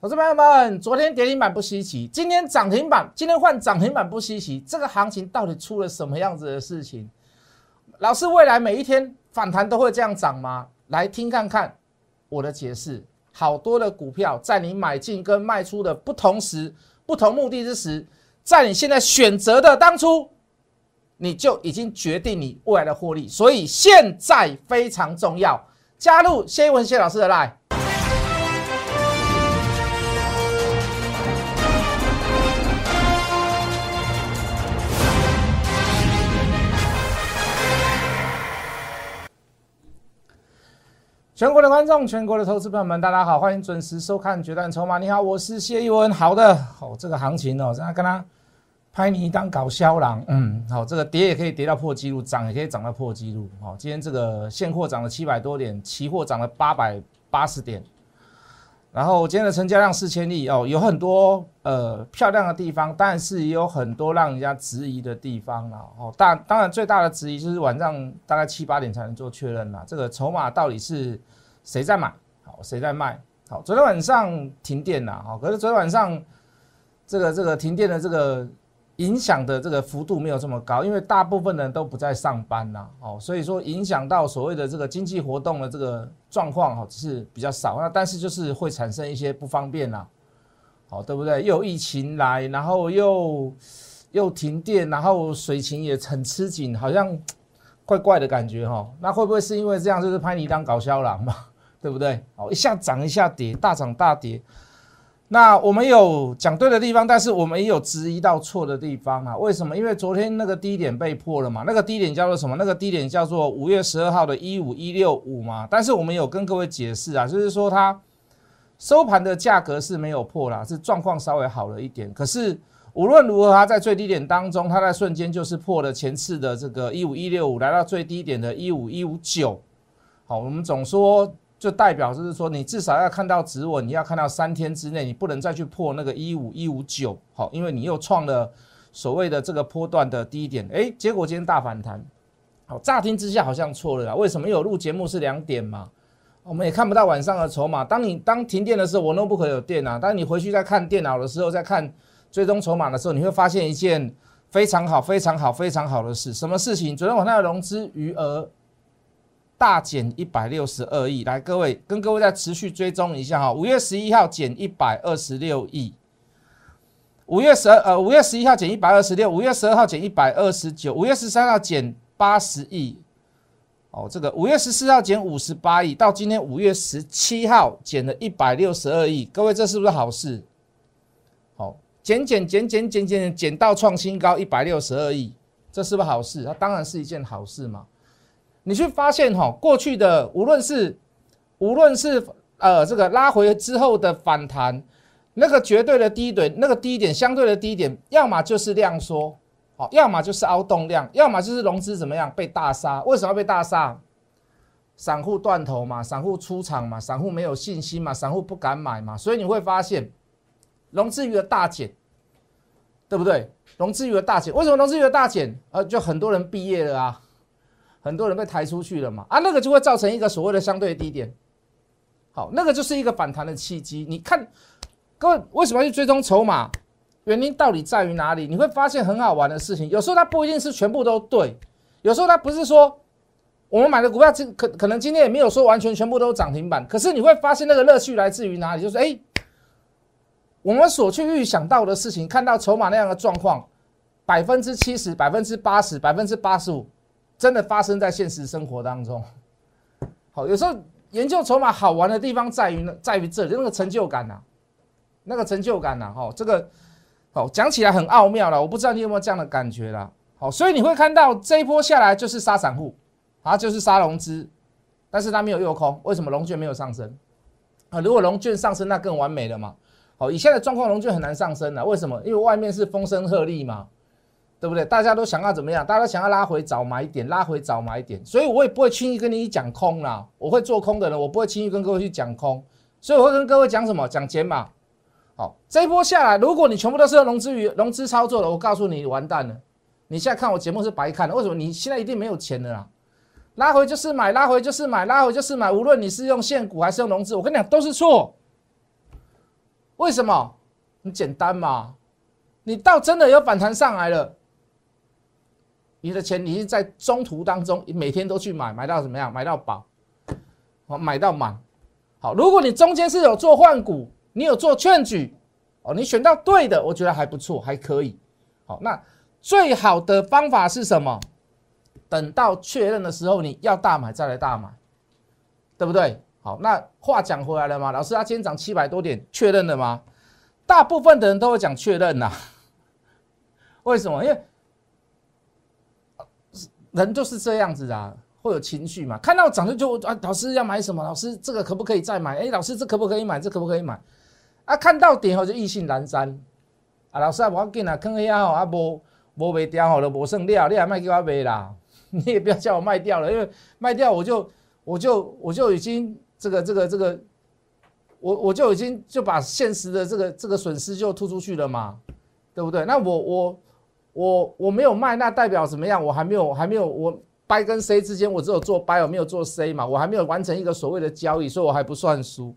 投资朋友们，昨天跌停板不稀奇，今天涨停板，今天换涨停板不稀奇。这个行情到底出了什么样子的事情？老师，未来每一天反弹都会这样涨吗？来听看看我的解释。好多的股票在你买进跟卖出的不同时、不同目的之时，在你现在选择的当初，你就已经决定你未来的获利。所以现在非常重要，加入谢文谢老师的 line。全国的观众，全国的投资朋友们，大家好，欢迎准时收看《决战筹码》。你好，我是谢一文。好的，哦，这个行情哦，现在跟他拍你当搞笑郎，嗯，好，这个跌也可以跌到破纪录，涨也可以涨到破纪录。好，今天这个现货涨了七百多点，期货涨了八百八十点。然后今天的成交量四千亿哦，有很多呃漂亮的地方，但是也有很多让人家质疑的地方了哦。大当然最大的质疑就是晚上大概七八点才能做确认了，这个筹码到底是谁在买，好谁在卖？好，昨天晚上停电了，好，可是昨天晚上这个这个停电的这个。影响的这个幅度没有这么高，因为大部分人都不在上班呐，哦，所以说影响到所谓的这个经济活动的这个状况哈，是比较少。那但是就是会产生一些不方便呐，好，对不对？又有疫情来，然后又又停电，然后水情也很吃紧，好像怪怪的感觉哈。那会不会是因为这样，就是拍你当搞笑郎嘛？对不对？哦，一下涨一下跌，大涨大跌。那我们有讲对的地方，但是我们也有质疑到错的地方啊？为什么？因为昨天那个低点被破了嘛？那个低点叫做什么？那个低点叫做五月十二号的一五一六五嘛？但是我们有跟各位解释啊，就是说它收盘的价格是没有破啦，是状况稍微好了一点。可是无论如何，它在最低点当中，它在瞬间就是破了前次的这个一五一六五，来到最低点的一五一五九。好，我们总说。就代表就是说，你至少要看到止稳，你要看到三天之内，你不能再去破那个一五一五九，好，因为你又创了所谓的这个波段的低点，哎，结果今天大反弹，好，乍听之下好像错了啊，为什么？有录节目是两点嘛，我们也看不到晚上的筹码。当你当停电的时候，我 notebook 有电啊，当你回去再看电脑的时候，再看追踪筹码的时候，你会发现一件非常好、非常好、非常好的事，什么事情？昨天晚上的融资余额。大减一百六十二亿，来各位跟各位再持续追踪一下哈。五月十一号减一百二十六亿，五月十二呃五月十一号减一百二十六，五月十二号减一百二十九，五月十三号减八十亿，哦这个五月十四号减五十八亿，到今天五月十七号减了一百六十二亿，各位这是不是好事？好，减减减减减减减到创新高一百六十二亿，这是不是好事？它当然是一件好事嘛。你去发现哈，过去的无论是无论是呃这个拉回之后的反弹，那个绝对的低点，那个低点相对的低点，要么就是量缩，好，要么就是凹动量，要么就是融资怎么样被大杀？为什么要被大杀？散户断头嘛，散户出场嘛，散户没有信心嘛，散户不敢买嘛，所以你会发现融资余额大减，对不对？融资余额大减，为什么融资余额大减？呃，就很多人毕业了啊。很多人被抬出去了嘛，啊，那个就会造成一个所谓的相对低点，好，那个就是一个反弹的契机。你看，各位为什么要去追踪筹码？原因到底在于哪里？你会发现很好玩的事情，有时候它不一定是全部都对，有时候它不是说我们买的股票今可可能今天也没有说完全全部都涨停板，可是你会发现那个乐趣来自于哪里？就是哎，我们所去预想到的事情，看到筹码那样的状况，百分之七十、百分之八十、百分之八十五。真的发生在现实生活当中，好，有时候研究筹码好玩的地方在于呢，在于这里那个成就感呐，那个成就感呐，哈，这个好讲起来很奥妙了，我不知道你有没有这样的感觉啦，好，所以你会看到这一波下来就是杀散户，啊，就是杀融资，但是它没有诱空，为什么龙卷没有上升？啊，如果龙卷上升，那更完美了嘛，好，以现在状况，龙卷很难上升了，为什么？因为外面是风声鹤唳嘛。对不对？大家都想要怎么样？大家都想要拉回早买点，拉回早买点，所以我也不会轻易跟你讲空啦。我会做空的人，我不会轻易跟各位去讲空，所以我会跟各位讲什么？讲减码。好，这一波下来，如果你全部都是用融资余融资操作的，我告诉你完蛋了。你现在看我节目是白看的，为什么？你现在一定没有钱的啦。拉回就是买，拉回就是买，拉回就是买。无论你是用现股还是用融资，我跟你讲都是错。为什么？很简单嘛，你到真的有反弹上来了，你的钱你是在中途当中你每天都去买，买到怎么样？买到饱，好，买到满。好，如果你中间是有做换股，你有做劝举，哦，你选到对的，我觉得还不错，还可以。好，那最好的方法是什么？等到确认的时候，你要大买再来大买，对不对？好，那话讲回来了嘛，老师，他今天涨七百多点，确认了吗？大部分的人都会讲确认呐。为什么？因为人就是这样子啊。会有情绪嘛？看到涨就就啊，老师要买什么？老师这个可不可以再买？哎，老师这可不可以买？这可不可以买？啊，看到点后就意兴阑珊啊！老师啊，我紧啊，坑下吼啊，无无卖掉吼，就无剩料，你还卖给我卖啦？你也不要叫我卖掉了，因为卖掉我就我就我就已经这个这个这个，我我就已经就把现实的这个这个损失就吐出去了嘛，对不对？那我我我我没有卖，那代表怎么样？我还没有还没有我。掰跟 C 之间，我只有做掰，我没有做 C 嘛，我还没有完成一个所谓的交易，所以我还不算输。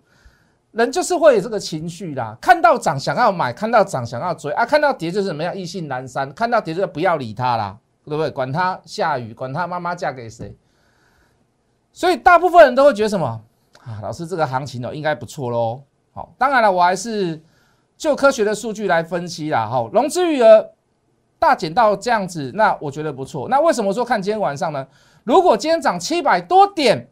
人就是会有这个情绪啦，看到涨想要买，看到涨想要追啊，看到跌就是怎么样，意兴阑珊，看到跌就不要理他啦，对不对？管他下雨，管他妈妈嫁给谁。所以大部分人都会觉得什么啊？老师这个行情哦，应该不错喽。好，当然了，我还是就科学的数据来分析啦。好，融资余额。大减到这样子，那我觉得不错。那为什么说看今天晚上呢？如果今天涨七百多点，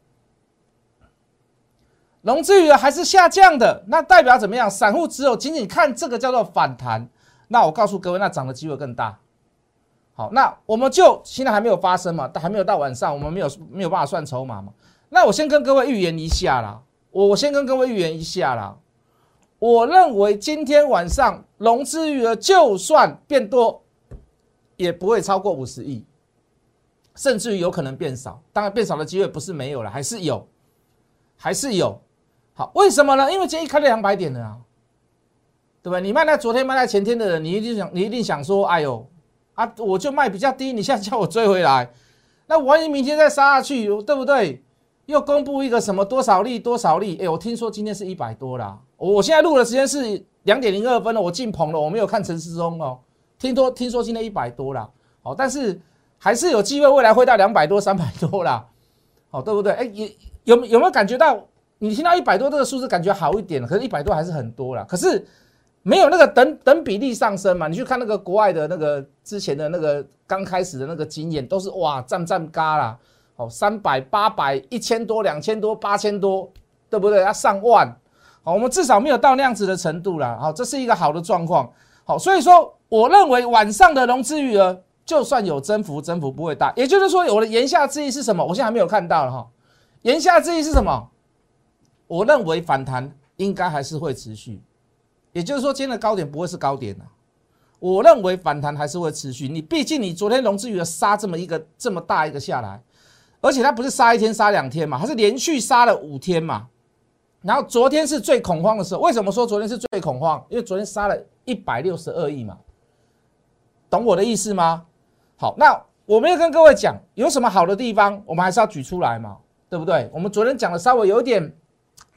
融资余额还是下降的，那代表怎么样？散户只有仅仅看这个叫做反弹。那我告诉各位，那涨的机会更大。好，那我们就现在还没有发生嘛，还没有到晚上，我们没有没有办法算筹码嘛。那我先跟各位预言一下啦，我我先跟各位预言一下啦。我认为今天晚上融资余额就算变多。也不会超过五十亿，甚至于有可能变少。当然，变少的机会不是没有了，还是有，还是有。好，为什么呢？因为今天一开了两百点了啊，对吧？你卖在昨天、卖在前天的人，你一定想，你一定想说，哎呦，啊，我就卖比较低，你现在叫我追回来，那万一明天再杀下去，对不对？又公布一个什么多少利多少利？哎，我听说今天是一百多啦。我现在录的时间是两点零二分了，我进棚了，我没有看陈世忠哦。听说听说今天一百多了，哦，但是还是有机会未来会到两百多、三百多啦，哦，对不对？哎，有有有没有感觉到？你听到一百多这个数字，感觉好一点，可是一百多还是很多了。可是没有那个等等比例上升嘛？你去看那个国外的那个之前的那个刚开始的那个经验，都是哇，站站嘎啦，好，三百、八百、一千多、两千多、八千多，对不对？要上万，好，我们至少没有到那样子的程度了，好，这是一个好的状况，好，所以说。我认为晚上的融资余额就算有增幅，增幅不会大。也就是说，我的言下之意是什么？我现在还没有看到了哈。言下之意是什么？我认为反弹应该还是会持续。也就是说，今天的高点不会是高点了。我认为反弹还是会持续。你毕竟你昨天融资余额杀这么一个这么大一个下来，而且它不是杀一天杀两天嘛，它是连续杀了五天嘛。然后昨天是最恐慌的时候。为什么说昨天是最恐慌？因为昨天杀了一百六十二亿嘛。懂我的意思吗？好，那我没有跟各位讲有什么好的地方，我们还是要举出来嘛，对不对？我们昨天讲的稍微有一点，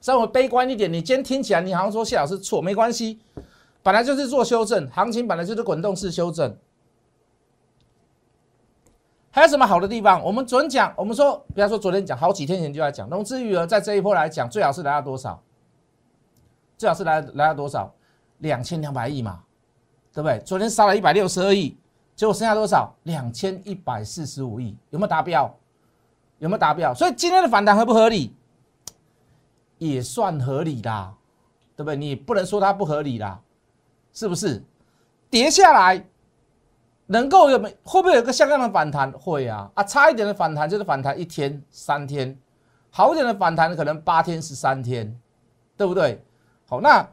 稍微悲观一点。你今天听起来你好像说谢老师错，没关系，本来就是做修正，行情本来就是滚动式修正。还有什么好的地方？我们昨天讲，我们说，比方说昨天讲，好几天前就在讲，融资余额在这一波来讲，最好是来到多少？最好是来来到多少？两千两百亿嘛。对不对？昨天杀了一百六十二亿，结果剩下多少？两千一百四十五亿，有没有达标？有没有达标？所以今天的反弹合不合理？也算合理的，对不对？你不能说它不合理啦，是不是？跌下来能够有没？会不会有个像样的反弹？会啊啊！差一点的反弹就是反弹一天、三天，好一点的反弹可能八天、十三天，对不对？好，那。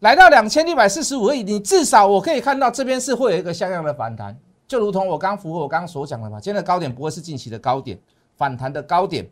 来到两千六百四十五亿，你至少我可以看到这边是会有一个像样的反弹，就如同我刚符合我刚刚所讲的嘛，今天的高点不会是近期的高点，反弹的高点。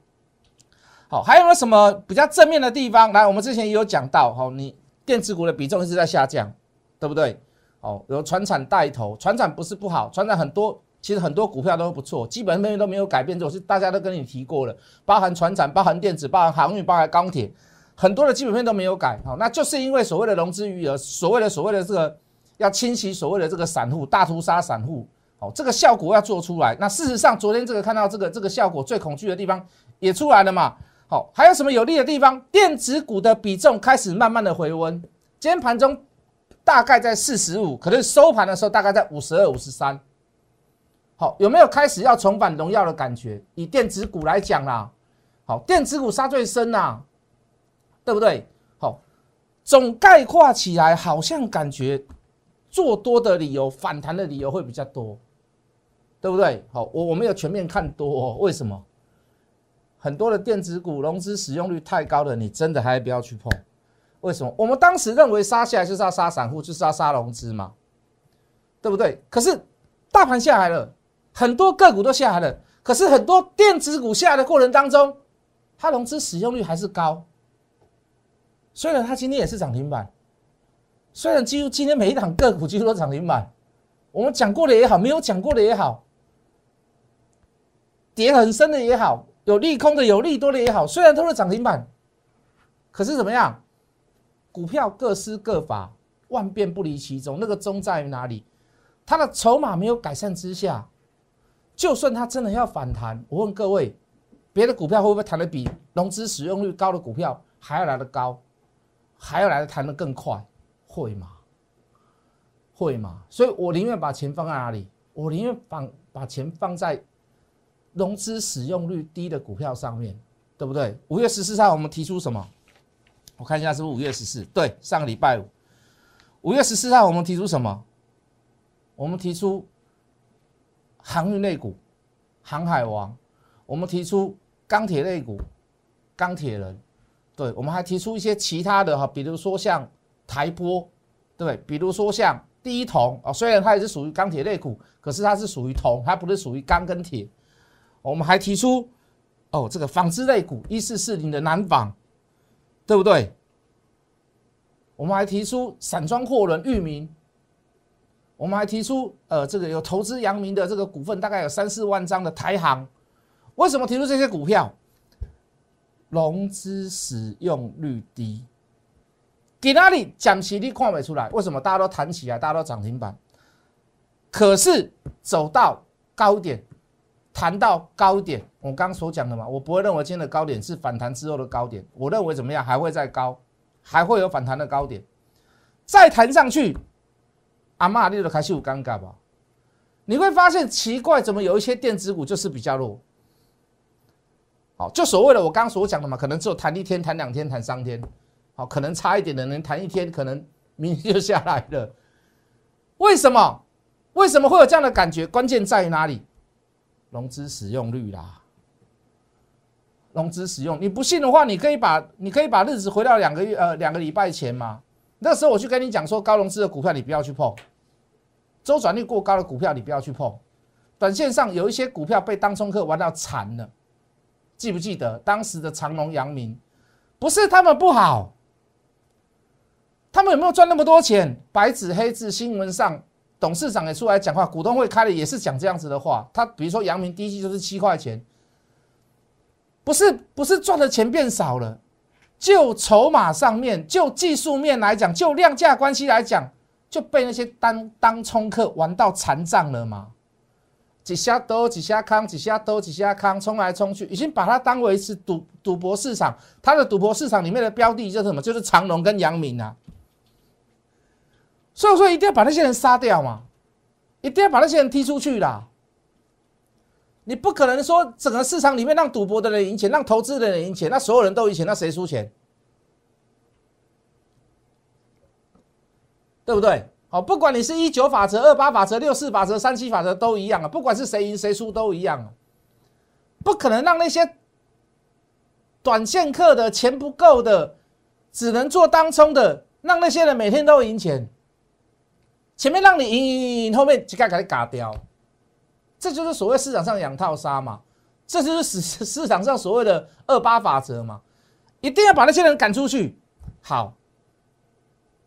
好，还有没有什么比较正面的地方？来，我们之前也有讲到，好，你电子股的比重一直在下降，对不对？好，有船产带头，船产不是不好，船产很多，其实很多股票都不错，基本面都没有改变，就是大家都跟你提过了，包含船产，包含电子，包含航运，包含钢铁。很多的基本面都没有改，好，那就是因为所谓的融资余额，所谓的所谓的这个要清洗所谓的这个散户，大屠杀散户，好，这个效果要做出来。那事实上，昨天这个看到这个这个效果最恐惧的地方也出来了嘛，好，还有什么有利的地方？电子股的比重开始慢慢的回温，今天盘中大概在四十五，可是收盘的时候大概在五十二、五十三，好，有没有开始要重返荣耀的感觉？以电子股来讲啦，好，电子股杀最深呐。对不对？好，总概括起来，好像感觉做多的理由、反弹的理由会比较多，对不对？好，我我没有全面看多，哦为什么？很多的电子股融资使用率太高了，你真的还不要去碰？为什么？我们当时认为杀下来就是要杀散户，就是要杀融资嘛，对不对？可是大盘下来了，很多个股都下来了，可是很多电子股下来的过程当中，它融资使用率还是高。虽然它今天也是涨停板，虽然几乎今天每一档个股几乎都涨停板，我们讲过的也好，没有讲过的也好，跌很深的也好，有利空的有利多的也好，虽然都是涨停板，可是怎么样？股票各施各法，万变不离其宗。那个宗在于哪里？它的筹码没有改善之下，就算它真的要反弹，我问各位，别的股票会不会弹得比融资使用率高的股票还要来得高？还要来的谈的更快，会吗？会吗？所以我宁愿把钱放在哪里？我宁愿放把钱放在融资使用率低的股票上面，对不对？五月十四号我们提出什么？我看一下是不是五月十四？对，上个礼拜五，五月十四号我们提出什么？我们提出航运类股，航海王；我们提出钢铁类股，钢铁人。对，我们还提出一些其他的哈，比如说像台波，对，比如说像第一铜啊，虽然它也是属于钢铁类股，可是它是属于铜，它不是属于钢跟铁。我们还提出哦，这个纺织类股一四四零的南纺，对不对？我们还提出散装货轮域名，我们还提出呃，这个有投资阳明的这个股份，大概有三四万张的台行。为什么提出这些股票？融资使用率低，给哪里讲起你看不出来？为什么大家都弹起来，大家都涨停板？可是走到高点，谈到高点，我刚刚所讲的嘛，我不会认为今天的高点是反弹之后的高点，我认为怎么样还会再高，还会有反弹的高点，再弹上去，阿妈你就开始有尴尬吧？你会发现奇怪，怎么有一些电子股就是比较弱？好，就所谓的我刚刚所讲的嘛，可能只有谈一天、谈两天、谈三天，好，可能差一点的人谈一天，可能明天就下来了。为什么？为什么会有这样的感觉？关键在于哪里？融资使用率啦。融资使用，你不信的话，你可以把你可以把日子回到两个月呃两个礼拜前嘛。那时候我去跟你讲说，高融资的股票你不要去碰，周转率过高的股票你不要去碰。短线上有一些股票被当冲客玩到惨了。记不记得当时的长隆、阳明？不是他们不好，他们有没有赚那么多钱？白纸黑字，新闻上董事长也出来讲话，股东会开的也是讲这样子的话。他比如说，阳明第一季就是七块钱，不是不是赚的钱变少了，就筹码上面，就技术面来讲，就量价关系来讲，就被那些当当冲客玩到残障了吗？几下多，几下康，几下多，几下康，冲来冲去，已经把它当为是赌赌博市场。它的赌博市场里面的标的就是什么？就是长隆跟阳明啊。所以说一定要把那些人杀掉嘛，一定要把那些人踢出去啦。你不可能说整个市场里面让赌博的人赢钱，让投资的人赢钱，那所有人都赢钱，那谁输钱？对不对？好，不管你是一九法则、二八法则、六四法则、三七法则都一样啊，不管是谁赢谁输都一样啊，不可能让那些短线客的钱不够的，只能做当冲的，让那些人每天都赢钱。前面让你赢赢赢赢，后面就该给你嘎掉，这就是所谓市场上养套杀嘛，这就是市市场上所谓的二八法则嘛，一定要把那些人赶出去。好。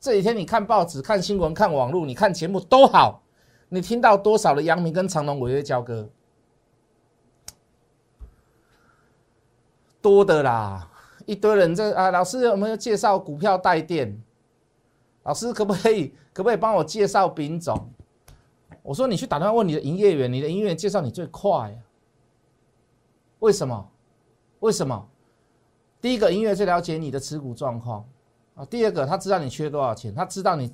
这几天你看报纸、看新闻、看网络、你看节目都好，你听到多少的阳明跟长隆违约交割？多的啦，一堆人在啊，老师有没有介绍股票带电？老师可不可以可不可以帮我介绍品种？我说你去打电话问你的营业员，你的营业员介绍你最快。为什么？为什么？第一个，营业员最了解你的持股状况啊。第二个，他知道你缺多少钱，他知道你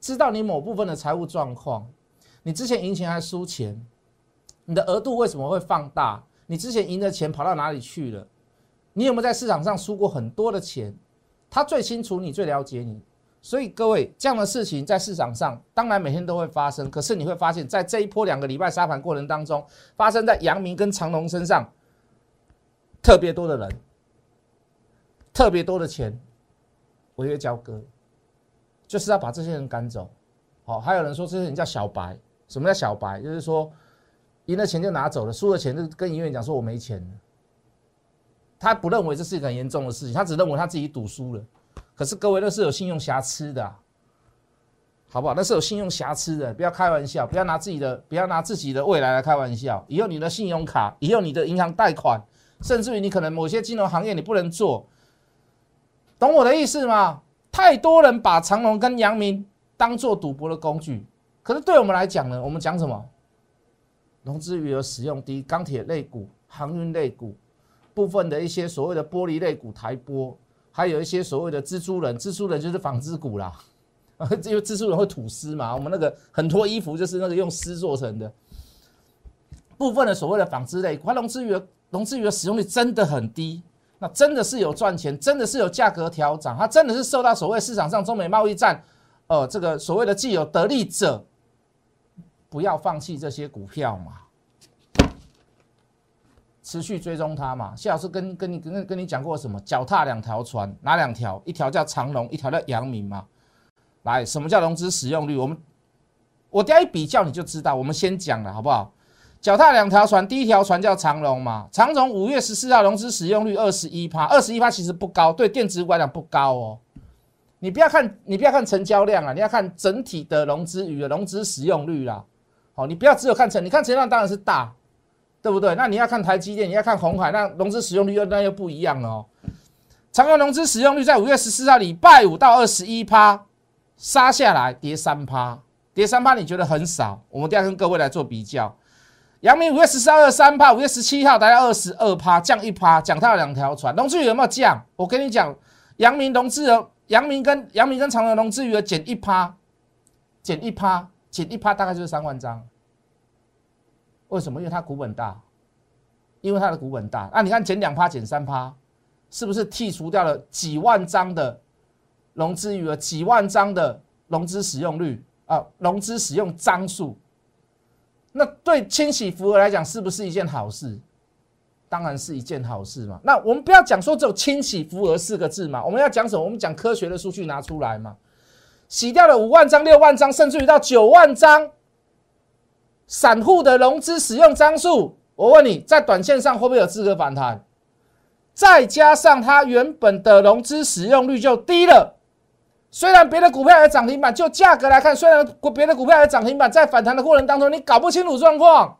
知道你某部分的财务状况。你之前赢钱还输钱？你的额度为什么会放大？你之前赢的钱跑到哪里去了？你有没有在市场上输过很多的钱？他最清楚你，最了解你。所以各位，这样的事情在市场上当然每天都会发生。可是你会发现在这一波两个礼拜杀盘过程当中，发生在阳明跟长隆身上，特别多的人，特别多的钱，违约交割，就是要把这些人赶走。好，还有人说这些人叫小白，什么叫小白？就是说赢了钱就拿走了，输了钱就跟营业员讲说我没钱了。他不认为这是一个很严重的事情，他只认为他自己赌输了。可是各位，那是有信用瑕疵的，好不好？那是有信用瑕疵的，不要开玩笑，不要拿自己的，不要拿自己的未来来开玩笑。以后你的信用卡，以后你的银行贷款，甚至于你可能某些金融行业你不能做，懂我的意思吗？太多人把长隆跟阳明当做赌博的工具，可是对我们来讲呢，我们讲什么？融资余额使用低，钢铁类股、航运类股，部分的一些所谓的玻璃类股、台玻。还有一些所谓的蜘蛛人，蜘蛛人就是纺织股啦，因为蜘蛛人会吐丝嘛，我们那个很多衣服就是那个用丝做成的。部分的所谓的纺织类，它融资余额融资余额使用率真的很低，真的是有赚钱，真的是有价格调涨，它真的是受到所谓市场上中美贸易战，呃，这个所谓的既有得利者，不要放弃这些股票嘛。持续追踪它嘛？谢老师跟跟你跟跟你讲过什么？脚踏两条船，哪两条？一条叫长隆，一条叫阳明嘛。来，什么叫融资使用率？我们我等下一比较你就知道。我们先讲了好不好？脚踏两条船，第一条船叫长隆嘛。长隆五月十四号融资使用率二十一趴，二十一趴其实不高，对电子股来讲不高哦。你不要看，你不要看成交量啊，你要看整体的融资与融资使用率啦。好，你不要只有看成，你看成交量当然是大。对不对？那你要看台积电，你要看红海，那融资使用率又那又不一样了哦。长荣融资使用率在五月十四号礼拜五到二十一趴，杀下来跌三趴，跌三趴你觉得很少？我们等下跟各位来做比较。阳明五月十四号二三趴，五月十七号大概二十二趴，降一趴，讲到两条船，融资余额有没有降？我跟你讲，阳明融资额，阳明跟阳明跟长荣融资余额减一趴，减一趴，减一趴，大概就是三万张。为什么？因为它股本大，因为它的股本大。那你看减两趴、减三趴，是不是剔除掉了几万张的融资余额、几万张的融资使用率啊？融资使用张数，那对清洗福额来讲，是不是一件好事？当然是一件好事嘛。那我们不要讲说只有清洗福额四个字嘛，我们要讲什么？我们讲科学的数据拿出来嘛。洗掉了五万张、六万张，甚至于到九万张。散户的融资使用张数，我问你在短线上会不会有资格反弹？再加上它原本的融资使用率就低了，虽然别的股票有涨停板，就价格来看，虽然别的股票有涨停板，在反弹的过程当中，你搞不清楚状况。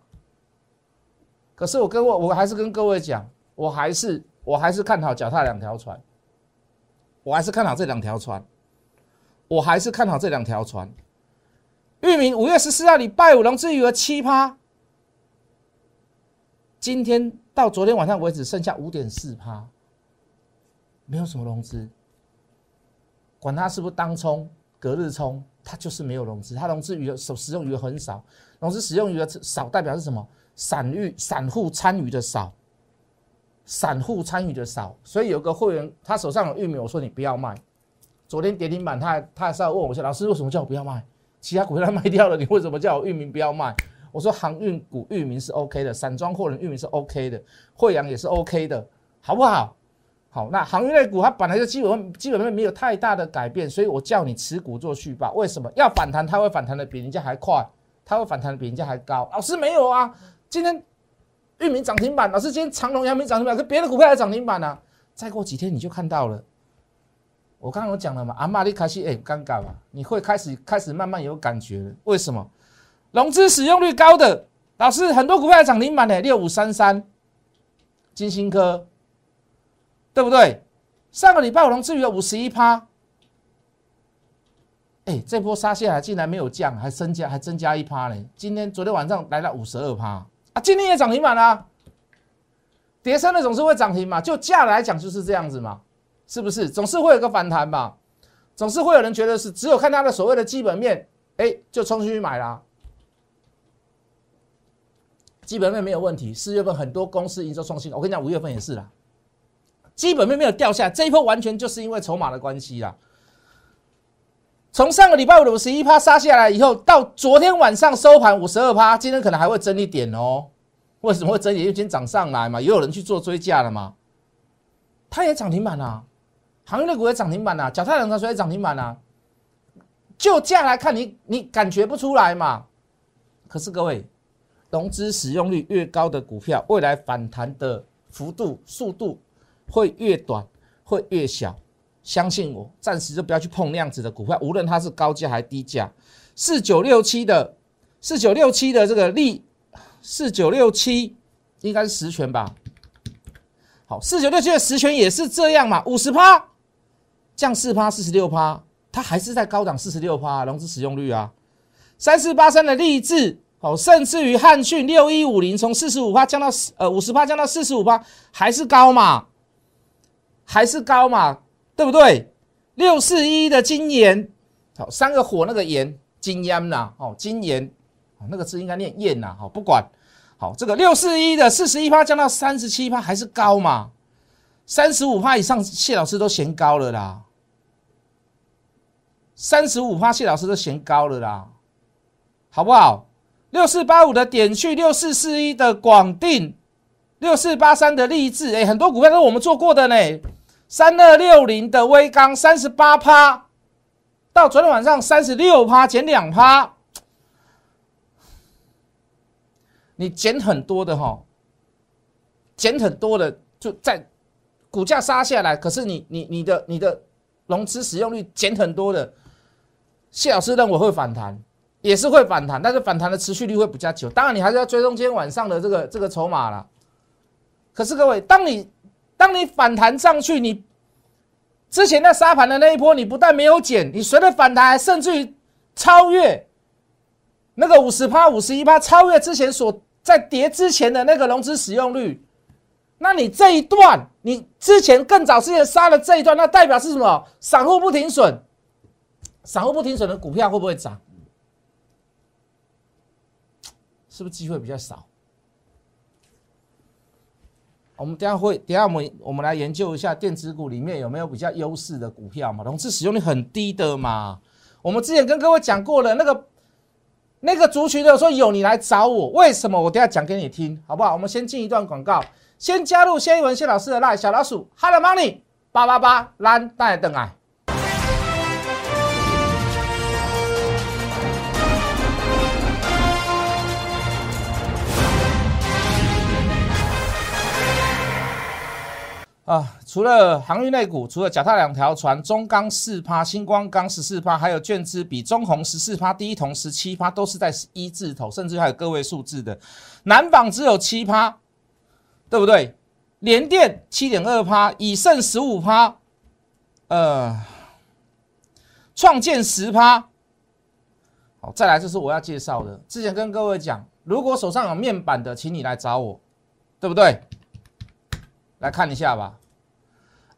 可是我跟我我还是跟各位讲，我还是我还是看好脚踏两条船，我还是看好这两条船，我还是看好这两条船。域名五月十四号礼拜五融资余额七趴，今天到昨天晚上为止剩下五点四趴，没有什么融资。管它是不是当冲、隔日冲，它就是没有融资。它融资余额使使用余额很少，融资使用余额少代表是什么？散户散户参与的少，散户参与的少。所以有个会员他手上有玉米，我说你不要卖。昨天跌停板，他他还是要问我说：“老师为什么叫我不要卖？”其他股票卖掉了，你为什么叫我域名不要卖？我说航运股域名是 OK 的，散装货轮域名是 OK 的，惠阳也是 OK 的，好不好？好，那航运类股它本来就基本基本面没有太大的改变，所以我叫你持股做续报。为什么要反弹？它会反弹的比人家还快，它会反弹的比人家还高。老师没有啊，今天玉米涨停板，老师今天长隆、阳明涨停板，可别的股票也涨停板呢。再过几天你就看到了。我刚刚有讲了嘛，阿玛利卡西哎，尴尬嘛，你会开始开始慢慢有感觉了。为什么？融资使用率高的老师很多股票涨停板呢，六五三三，金星科，对不对？上个礼拜我融资余额五十一趴，哎，这波杀下来竟然没有降，还增加还增加一趴呢。今天昨天晚上来了五十二趴啊，今天也涨停板啦。跌升的总是会涨停嘛，就价来讲就是这样子嘛，是不是？总是会有个反弹嘛，总是会有人觉得是只有看它的所谓的基本面，哎，就冲进去买啦。基本面没有问题，四月份很多公司营收创新，我跟你讲，五月份也是啦。基本面没有掉下，这一波完全就是因为筹码的关系啦。从上个礼拜五十一趴杀下来以后，到昨天晚上收盘五十二趴，今天可能还会增一点哦。为什么会增一点？因为今天涨上来嘛，也有人去做追价了嘛。它也涨停板啊，行业股也涨停板啊，脚踏两条船也涨停板啊。就价来看，你你感觉不出来嘛？可是各位，融资使用率越高的股票，未来反弹的幅度、速度会越短，会越小。相信我，暂时就不要去碰那样子的股票，无论它是高价还是低价。四九六七的，四九六七的这个利，四九六七应该是实权吧？好，四九六七的实权也是这样嘛，五十趴降四趴，四十六趴，它还是在高档四十六趴融资使用率啊。三四八三的励志，好，甚至于汉讯六一五零从四十五趴降到呃五十趴降到四十五趴，还是高嘛？还是高嘛？对不对？六四一的金岩，好，三个火那个岩，金烟呐，哦，金岩，那个字应该念燕呐，好，不管，好，这个六四一的四十一趴降到三十七趴，还是高嘛？三十五趴以上，谢老师都嫌高了啦。三十五趴，谢老师都嫌高了啦，好不好？六四八五的点去，六四四一的广定，六四八三的励志，哎，很多股票都是我们做过的呢。三二六零的微钢三十八趴，到昨天晚上三十六趴，减两趴。你减很多的哈，减很多的就在股价杀下来，可是你你你的你的融资使用率减很多的，谢老师认为会反弹，也是会反弹，但是反弹的持续率会比较久。当然你还是要追踪今天晚上的这个这个筹码了。可是各位，当你当你反弹上去，你之前那沙盘的那一波，你不但没有减，你随着反弹，甚至于超越那个五十趴、五十一趴，超越之前所在跌之前的那个融资使用率。那你这一段，你之前更早之前杀了这一段，那代表是什么？散户不停损，散户不停损的股票会不会涨？是不是机会比较少？我们等下会，等下我们我们来研究一下电子股里面有没有比较优势的股票嘛？融资使用率很低的嘛？我们之前跟各位讲过了，那个那个族群的说有你来找我，为什么？我等下讲给你听，好不好？我们先进一段广告，先加入谢一文谢老师的赖小老鼠，Hello Money 八八八蓝带等啊。啊，除了航运类股，除了脚踏两条船，中钢四趴，星光钢十四趴，还有券资比中红十四趴，第一铜十七趴，都是在一字头，甚至还有个位数字的。南纺只有七趴，对不对？联电七点二趴，以盛十五趴，呃，创建十趴。好，再来就是我要介绍的，之前跟各位讲，如果手上有面板的，请你来找我，对不对？来看一下吧，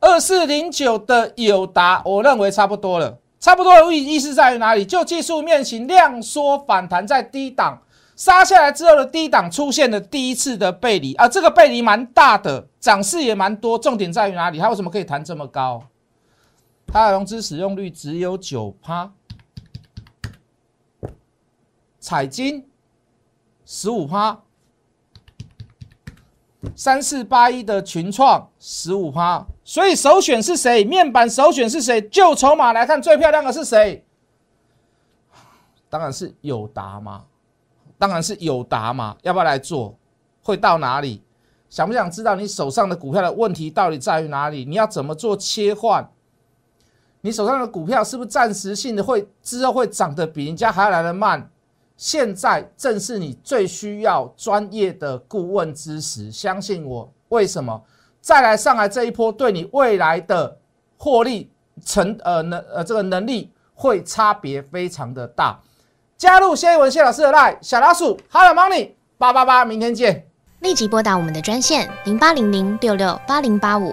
二四零九的友达，我认为差不多了，差不多的意意思在于哪里？就技术面型量缩反弹在低档杀下来之后的低档出现了第一次的背离啊，这个背离蛮大的，涨势也蛮多，重点在于哪里？它为什么可以弹这么高？它的融资使用率只有九趴，彩金十五趴。三四八一的群创十五趴，所以首选是谁？面板首选是谁？就筹码来看，最漂亮的是谁？当然是友达嘛，当然是友达嘛。要不要来做？会到哪里？想不想知道你手上的股票的问题到底在于哪里？你要怎么做切换？你手上的股票是不是暂时性的会之后会涨得比人家还要来得慢？现在正是你最需要专业的顾问知识，相信我。为什么？再来上海这一波，对你未来的获利成呃能呃这个能力会差别非常的大。加入谢一文谢老师的 line 小老鼠 Hello Money 八八八，明天见。立即拨打我们的专线零八零零六六八零八五